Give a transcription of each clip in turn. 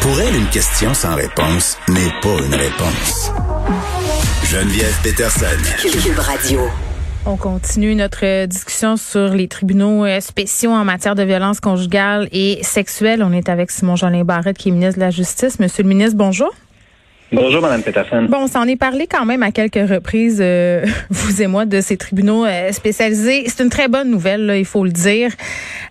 Pour elle, une question sans réponse n'est pas une réponse. Geneviève Peterson. Cube Radio. On continue notre discussion sur les tribunaux euh, spéciaux en matière de violence conjugale et sexuelle. On est avec Simon Jolin Barrette, qui est ministre de la Justice. Monsieur le ministre, bonjour. Bonjour, Mme Peterson. Bon, on s'en est parlé quand même à quelques reprises, euh, vous et moi, de ces tribunaux euh, spécialisés. C'est une très bonne nouvelle, là, il faut le dire.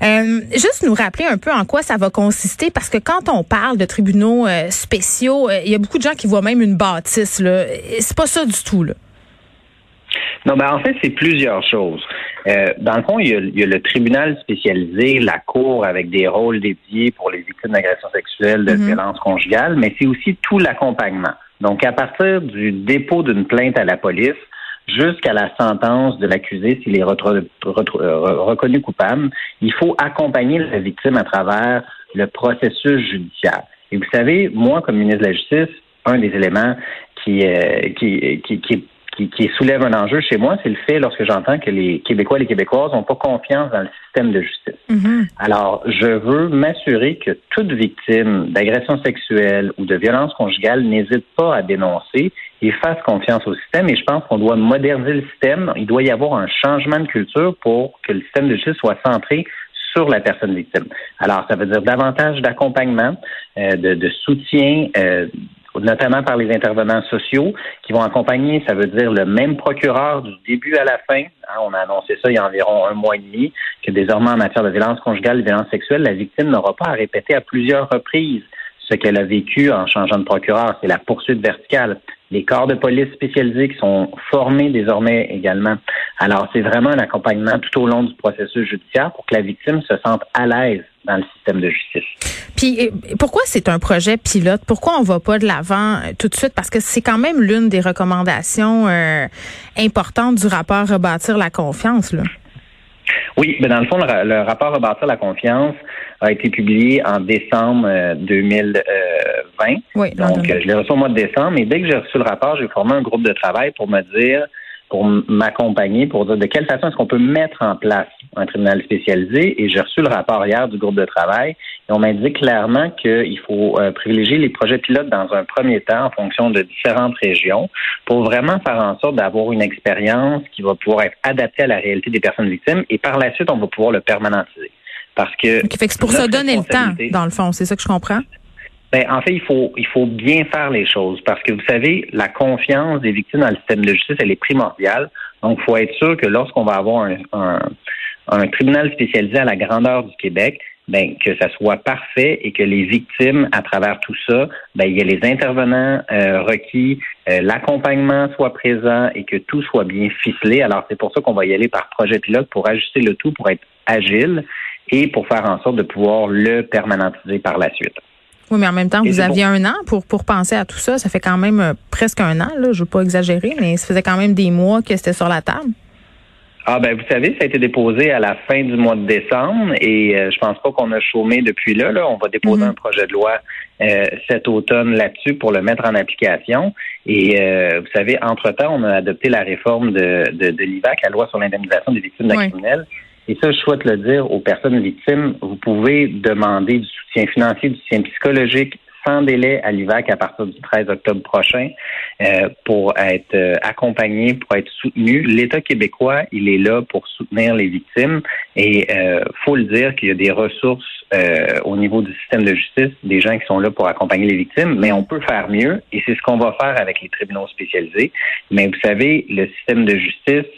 Euh, juste nous rappeler un peu en quoi ça va consister, parce que quand on parle de tribunaux spéciaux, il y a beaucoup de gens qui voient même une bâtisse. C'est pas ça du tout. Là. Non, ben en fait, c'est plusieurs choses. Euh, dans le fond, il y, a, il y, a, le tribunal spécialisé, la cour avec des rôles dédiés pour les victimes d'agressions sexuelles, de mm-hmm. violences conjugales, mais c'est aussi tout l'accompagnement. Donc, à partir du dépôt d'une plainte à la police jusqu'à la sentence de l'accusé s'il est reconnu coupable, il faut accompagner la victime à travers le processus judiciaire. Et vous savez, moi, comme ministre de la Justice, un des éléments qui, euh, qui, qui, qui qui, qui, soulève un enjeu chez moi, c'est le fait lorsque j'entends que les Québécois et les Québécoises n'ont pas confiance dans le système de justice. Mm-hmm. Alors, je veux m'assurer que toute victime d'agression sexuelle ou de violence conjugale n'hésite pas à dénoncer et fasse confiance au système. Et je pense qu'on doit moderniser le système. Il doit y avoir un changement de culture pour que le système de justice soit centré sur la personne victime. Alors, ça veut dire davantage d'accompagnement, euh, de, de, soutien, euh, notamment par les intervenants sociaux qui vont accompagner, ça veut dire le même procureur du début à la fin. Hein, on a annoncé ça il y a environ un mois et demi, que désormais en matière de violence conjugale et de violence sexuelle, la victime n'aura pas à répéter à plusieurs reprises ce qu'elle a vécu en changeant de procureur. C'est la poursuite verticale. Les corps de police spécialisés qui sont formés désormais également. Alors, c'est vraiment un accompagnement tout au long du processus judiciaire pour que la victime se sente à l'aise dans le système de justice. Puis pourquoi c'est un projet pilote? Pourquoi on va pas de l'avant euh, tout de suite? Parce que c'est quand même l'une des recommandations euh, importantes du rapport rebâtir la confiance là. Oui, mais dans le fond, le, rapport Rebâtir la confiance a été publié en décembre 2020. Euh, oui, Donc, je l'ai reçu au mois de décembre. Et dès que j'ai reçu le rapport, j'ai formé un groupe de travail pour me dire pour m'accompagner, pour dire de quelle façon est-ce qu'on peut mettre en place un tribunal spécialisé. Et j'ai reçu le rapport hier du groupe de travail et on m'a dit clairement qu'il faut euh, privilégier les projets pilotes dans un premier temps en fonction de différentes régions pour vraiment faire en sorte d'avoir une expérience qui va pouvoir être adaptée à la réalité des personnes victimes et par la suite, on va pouvoir le permanentiser. Parce que. c'est pour se donner le temps, dans le fond, c'est ça que je comprends? Ben, en fait, il faut, il faut bien faire les choses parce que vous savez, la confiance des victimes dans le système de justice, elle est primordiale. Donc, il faut être sûr que lorsqu'on va avoir un, un, tribunal spécialisé à la grandeur du Québec, ben, que ça soit parfait et que les victimes, à travers tout ça, ben, il y ait les intervenants euh, requis, euh, l'accompagnement soit présent et que tout soit bien ficelé. Alors, c'est pour ça qu'on va y aller par projet pilote pour ajuster le tout, pour être agile et pour faire en sorte de pouvoir le permanentiser par la suite. Oui, mais en même temps, vous aviez un an pour, pour penser à tout ça. Ça fait quand même euh, presque un an, là, je ne veux pas exagérer, mais ça faisait quand même des mois que c'était sur la table. Ah ben vous savez, ça a été déposé à la fin du mois de décembre et euh, je pense pas qu'on a chômé depuis là. là. On va déposer mhm. un projet de loi euh, cet automne là-dessus pour le mettre en application. Et vous savez, entre-temps, on a adopté la réforme de, de, de l'IVAC, la loi sur l'indemnisation des victimes d'actes criminels. Et ça, je souhaite le dire aux personnes victimes, vous pouvez demander du soutien financier, du soutien psychologique sans délai à l'IVAC à partir du 13 octobre prochain euh, pour être euh, accompagné, pour être soutenu. L'État québécois, il est là pour soutenir les victimes et euh, faut le dire qu'il y a des ressources euh, au niveau du système de justice, des gens qui sont là pour accompagner les victimes, mais on peut faire mieux et c'est ce qu'on va faire avec les tribunaux spécialisés. Mais vous savez, le système de justice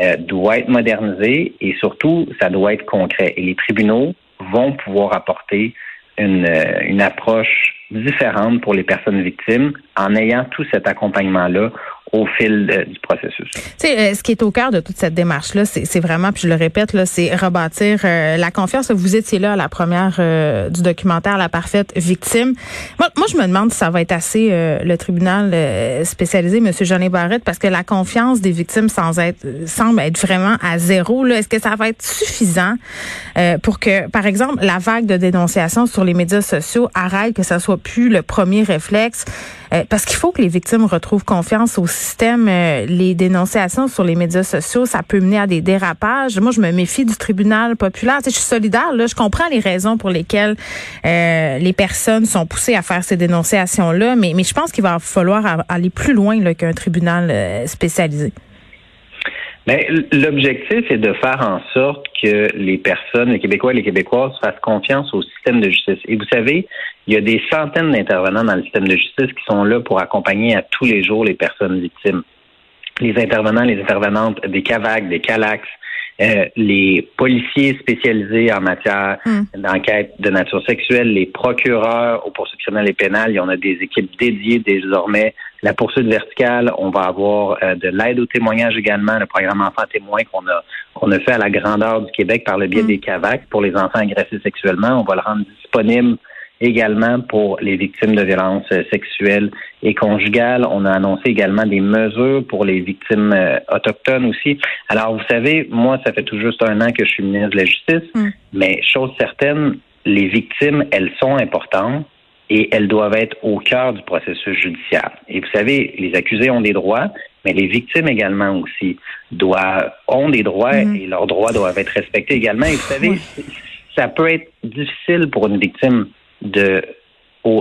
euh, doit être modernisé et surtout, ça doit être concret. Et les tribunaux vont pouvoir apporter une, euh, une approche différente pour les personnes victimes en ayant tout cet accompagnement-là au fil du processus. sais, euh, ce qui est au cœur de toute cette démarche-là, c'est vraiment, puis je le répète, là, c'est rebâtir euh, la confiance. Vous étiez là à la première euh, du documentaire La parfaite victime. Moi, moi, je me demande si ça va être assez le tribunal spécialisé, Monsieur Jeannet Barrette, parce que la confiance des victimes sans être, semble être vraiment à zéro. Est-ce que ça va être suffisant pour que, par exemple, la vague de dénonciation sur les médias sociaux arrête, que ça soit plus le premier réflexe? Euh, parce qu'il faut que les victimes retrouvent confiance au système. Euh, les dénonciations sur les médias sociaux, ça peut mener à des dérapages. Moi, je me méfie du tribunal populaire. Tu je suis solidaire. Là, je comprends les raisons pour lesquelles euh, les personnes sont poussées à faire ces dénonciations-là, mais je pense qu'il va falloir aller plus loin qu'un tribunal spécialisé. L'objectif est de faire en sorte que les personnes, les Québécois et les Québécoises fassent confiance au système de justice. Et vous savez, il y a des centaines d'intervenants dans le système de justice qui sont là pour accompagner à tous les jours les personnes victimes. Les intervenants, les intervenantes des CAVAC, des CALAX, euh, les policiers spécialisés en matière hmm. d'enquête de nature sexuelle, les procureurs aux poursuites criminelles et pénales, il y en a des équipes dédiées désormais. La poursuite verticale, on va avoir euh, de l'aide au témoignage également, le programme Enfants témoins qu'on a qu'on a fait à la grandeur du Québec par le biais hmm. des CAVAC pour les enfants agressés sexuellement. On va le rendre disponible également pour les victimes de violences euh, sexuelles et conjugales. On a annoncé également des mesures pour les victimes euh, autochtones aussi. Alors, vous savez, moi, ça fait tout juste un an que je suis ministre de la Justice, mm. mais chose certaine, les victimes, elles sont importantes et elles doivent être au cœur du processus judiciaire. Et vous savez, les accusés ont des droits, mais les victimes également aussi doivent, ont des droits mm. et leurs droits doivent être respectés également. Et vous savez, ça peut être difficile pour une victime de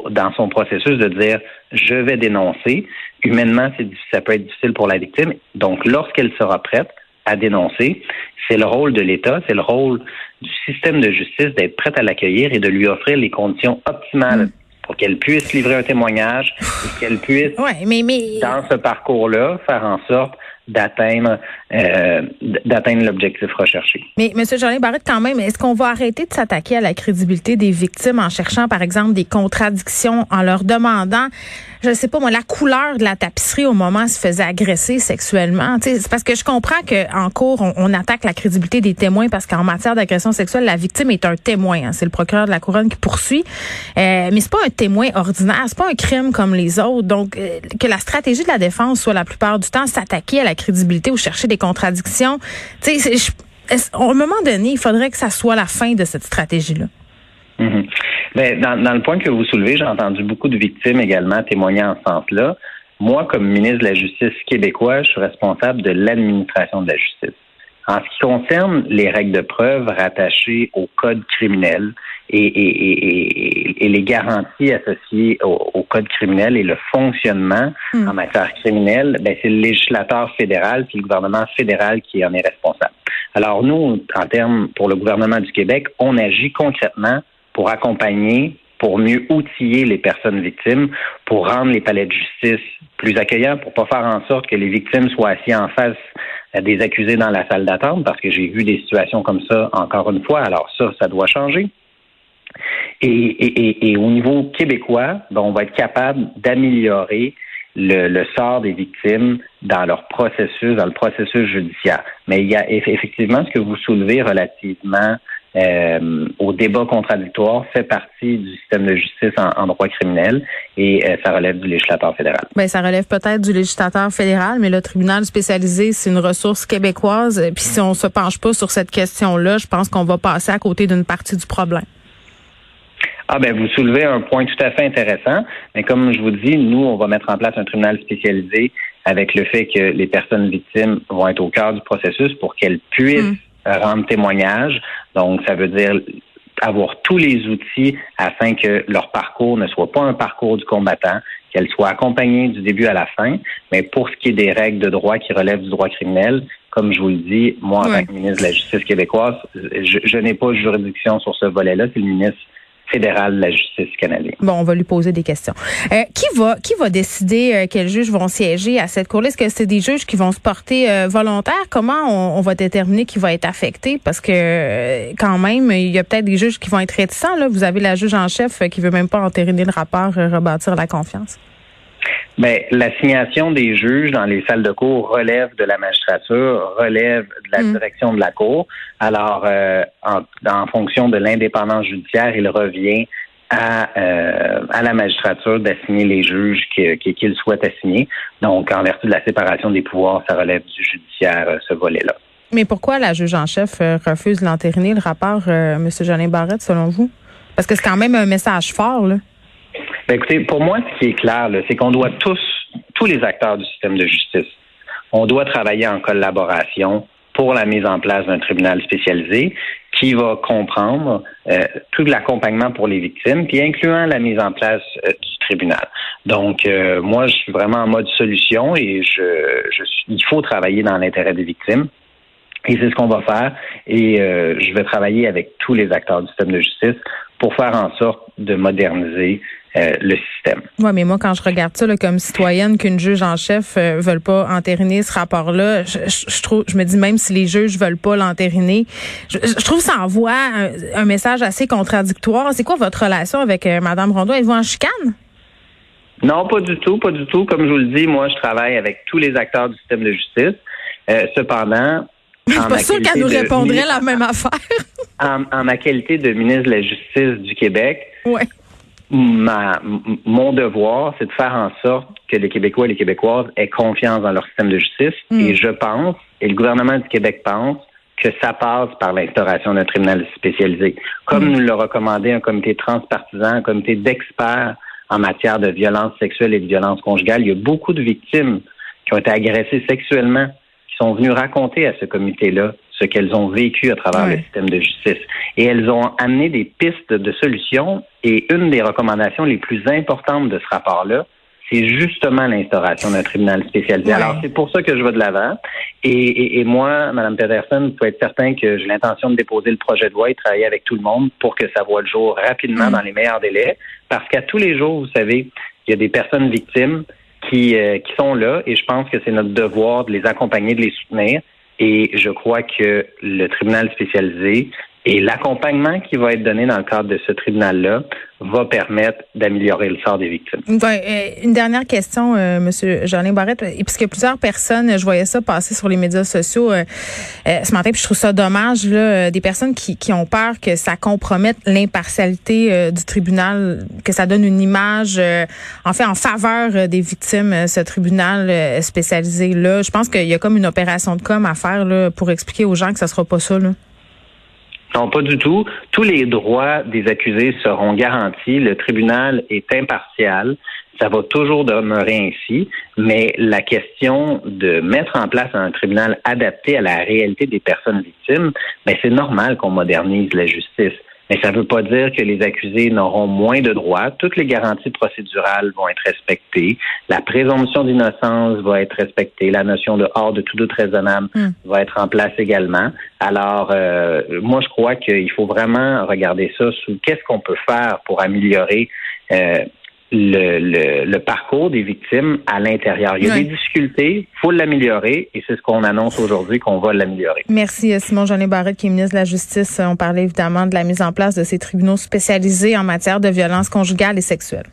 dans son processus de dire je vais dénoncer. Humainement, ça peut être difficile pour la victime. Donc, lorsqu'elle sera prête à dénoncer, c'est le rôle de l'État, c'est le rôle du système de justice d'être prête à l'accueillir et de lui offrir les conditions optimales mm. pour qu'elle puisse livrer un témoignage et qu'elle puisse, dans ce parcours-là, faire en sorte d'atteindre euh, d'atteindre l'objectif recherché. Mais M. Jean Barrette, quand même, est-ce qu'on va arrêter de s'attaquer à la crédibilité des victimes en cherchant, par exemple, des contradictions, en leur demandant, je sais pas moi, la couleur de la tapisserie au moment où elle se faisait agresser sexuellement? C'est parce que je comprends qu'en cours, on, attaque la crédibilité des témoins parce qu'en matière d'agression sexuelle, la victime est un témoin. Hein. C'est le procureur de la couronne qui poursuit. Euh, mais c'est pas un témoin ordinaire, c'est pas un crime comme les autres. Donc, euh, que la stratégie de la défense soit la plupart du temps s'attaquer à la crédibilité ou chercher des contradictions. Tu à moment donné, il faudrait que ça soit la fin de cette stratégie-là. Mm-hmm. Ben, dans, le point que vous soulevez, j'ai entendu beaucoup de victimes également témoigner en ce sens-là. Moi, comme ministre de la Justice québécois, je suis responsable de l'administration de la justice. En ce qui concerne les règles de preuve rattachées au code criminel et, les garanties associées au, code criminel et le fonctionnement hmm. en matière criminelle, ben, c'est le législateur fédéral puis le gouvernement fédéral qui en est responsable. Alors nous, en termes pour le gouvernement du Québec, on agit concrètement pour accompagner pour mieux outiller les personnes victimes, pour rendre les palais de justice plus accueillants, pour pas faire en sorte que les victimes soient assis en face des accusés dans la salle d'attente, parce que j'ai vu des situations comme ça encore une fois. Alors ça, ça doit changer. Et, au niveau québécois, ben, on va être capable d'améliorer le, sort des victimes dans leur processus, dans le processus judiciaire. Mais il y a effectivement ce que vous soulevez relativement euh, au débat contradictoire fait partie du système de justice en, droit criminel et euh, ça relève du législateur fédéral. Bien, ça relève peut-être du législateur fédéral, mais le tribunal spécialisé, c'est une ressource québécoise. Puis si on se penche pas sur cette question-là, je pense qu'on va passer à côté d'une partie du problème. Ah ben vous soulevez un point tout à fait intéressant, mais comme je vous dis, nous on va mettre en place un tribunal spécialisé avec le fait que les personnes victimes vont être au cœur du processus pour qu'elles puissent mm. Rendre témoignage. Donc ça veut dire avoir tous les outils afin que leur parcours ne soit pas un parcours du combattant, qu'elle soit accompagnée du début à la fin. Mais pour ce qui est des règles de droit qui relèvent du droit criminel, comme je vous le dis, moi, en tant que ministre de la Justice québécoise, je, je n'ai pas de juridiction sur ce volet-là. C'est le ministre fédéral de la justice canadienne. Bon, on va lui poser des questions. Euh, qui va qui va décider euh, quels juges vont siéger à cette cour-là? Est-ce que c'est des juges qui vont se porter euh, volontaires? Comment on, va déterminer qui va être affecté? Parce que quand même, il y a peut-être des juges qui vont être réticents. Là. Vous avez la juge en chef qui veut même pas entériner le rapport, rebâtir la confiance. Mais l'assignation des juges dans les salles de cour relève de la magistrature, relève de la mm. direction de la cour. Alors, euh, en, fonction de l'indépendance judiciaire, il revient à, euh, à la magistrature d'assigner les juges qu'il souhaite assigner. Donc, en vertu de la séparation des pouvoirs, ça relève du judiciaire, euh, ce volet-là. Mais pourquoi la juge en chef refuse d'entériner le rapport, M. Jeanin Barrette, selon vous? Parce que c'est quand même un message fort, là. Ben, écoutez, pour moi, ce qui est clair, c'est qu'on doit tous, tous les acteurs du système de justice, on doit travailler en collaboration pour la mise en place d'un tribunal spécialisé qui va comprendre euh, tout l'accompagnement pour les victimes, puis incluant la mise en place euh, du tribunal. Donc, euh, moi, je suis vraiment en mode solution et je, je il faut travailler dans l'intérêt des victimes. Et c'est ce qu'on va faire. Et je vais travailler avec tous les acteurs du système de justice pour faire en sorte de moderniser euh, le système. Oui, mais moi, quand je regarde ça comme citoyenne, qu'une juge en chef euh, veulent pas entériner ce rapport-là, je, trouve, je me dis même si les juges veulent pas l'entériner, je, trouve que ça envoie un, message assez contradictoire. C'est quoi votre relation avec euh, Mme Rondeau? Êtes-vous en chicane? Non, pas du tout, pas du tout. Comme je vous le dis, moi, je travaille avec tous les acteurs du système de justice. Euh, je suis pas sûre qu'elle nous répondrait la même affaire. en, en, ma qualité de ministre de la Justice du Québec, ouais ma, mon devoir, c'est de faire en sorte que les Québécois et les Québécoises aient confiance dans leur système de justice. Mm. Et je pense, et le gouvernement du Québec pense, que ça passe par l'instauration d'un tribunal spécialisé. Comme mm. nous l'a recommandé un comité transpartisan, un comité d'experts en matière de violence sexuelle et de violence conjugale, il y a beaucoup de victimes qui ont été agressées sexuellement, qui sont venues raconter à ce comité-là ce qu'elles ont vécu à travers le système de justice. Et elles ont amené des pistes de solutions. Et une des recommandations les plus importantes de ce rapport-là, c'est justement l'instauration d'un tribunal spécialisé. Alors, c'est pour ça que je vais de l'avant. Et, moi, Mme Pedersen, vous pouvez être certain que j'ai l'intention de déposer le projet de loi et travailler avec tout le monde pour que ça voit le jour rapidement mm. dans les meilleurs délais. Parce qu'à tous les jours, vous savez, il y a des personnes victimes qui, euh, qui sont là et je pense que c'est notre devoir de les accompagner, de les soutenir. Et je crois que le tribunal spécialisé et l'accompagnement qui va être donné dans le cadre de ce tribunal-là va permettre d'améliorer le sort des victimes. Euh, une dernière question, euh, Monsieur Jeanin Barrette, puisque plusieurs personnes, je voyais ça passer sur les médias sociaux euh, euh, ce matin, puis je trouve ça dommage, là, des personnes qui, qui ont peur que ça compromette l'impartialité du tribunal, que ça donne une image, en fait, en faveur des victimes, ce tribunal spécialisé là. Je pense qu'il y a comme une opération de com à faire là, pour expliquer aux gens que ça sera pas ça. Là. Non, pas du tout. Tous les droits des accusés seront garantis. Le tribunal est impartial. Ça va toujours demeurer ainsi, mais la question de mettre en place un tribunal adapté à la réalité des personnes victimes, ben c'est normal qu'on modernise la justice. Mais ça ne veut pas dire que les accusés n'auront moins de droits. Toutes les garanties procédurales vont être respectées. La présomption d'innocence va être respectée. La notion de hors de tout doute raisonnable hmm. va être en place également. Alors, euh, moi, je crois qu'il faut vraiment regarder ça sous qu'est-ce qu'on peut faire pour améliorer euh, le, le, parcours des victimes à l'intérieur. Il y a des difficultés, il faut l'améliorer et c'est ce qu'on annonce aujourd'hui qu'on va l'améliorer. Merci euh, Simon Jeannet Barrette qui est ministre de la Justice. On parlait évidemment de la mise en place de ces tribunaux spécialisés en matière de violence conjugale et sexuelle.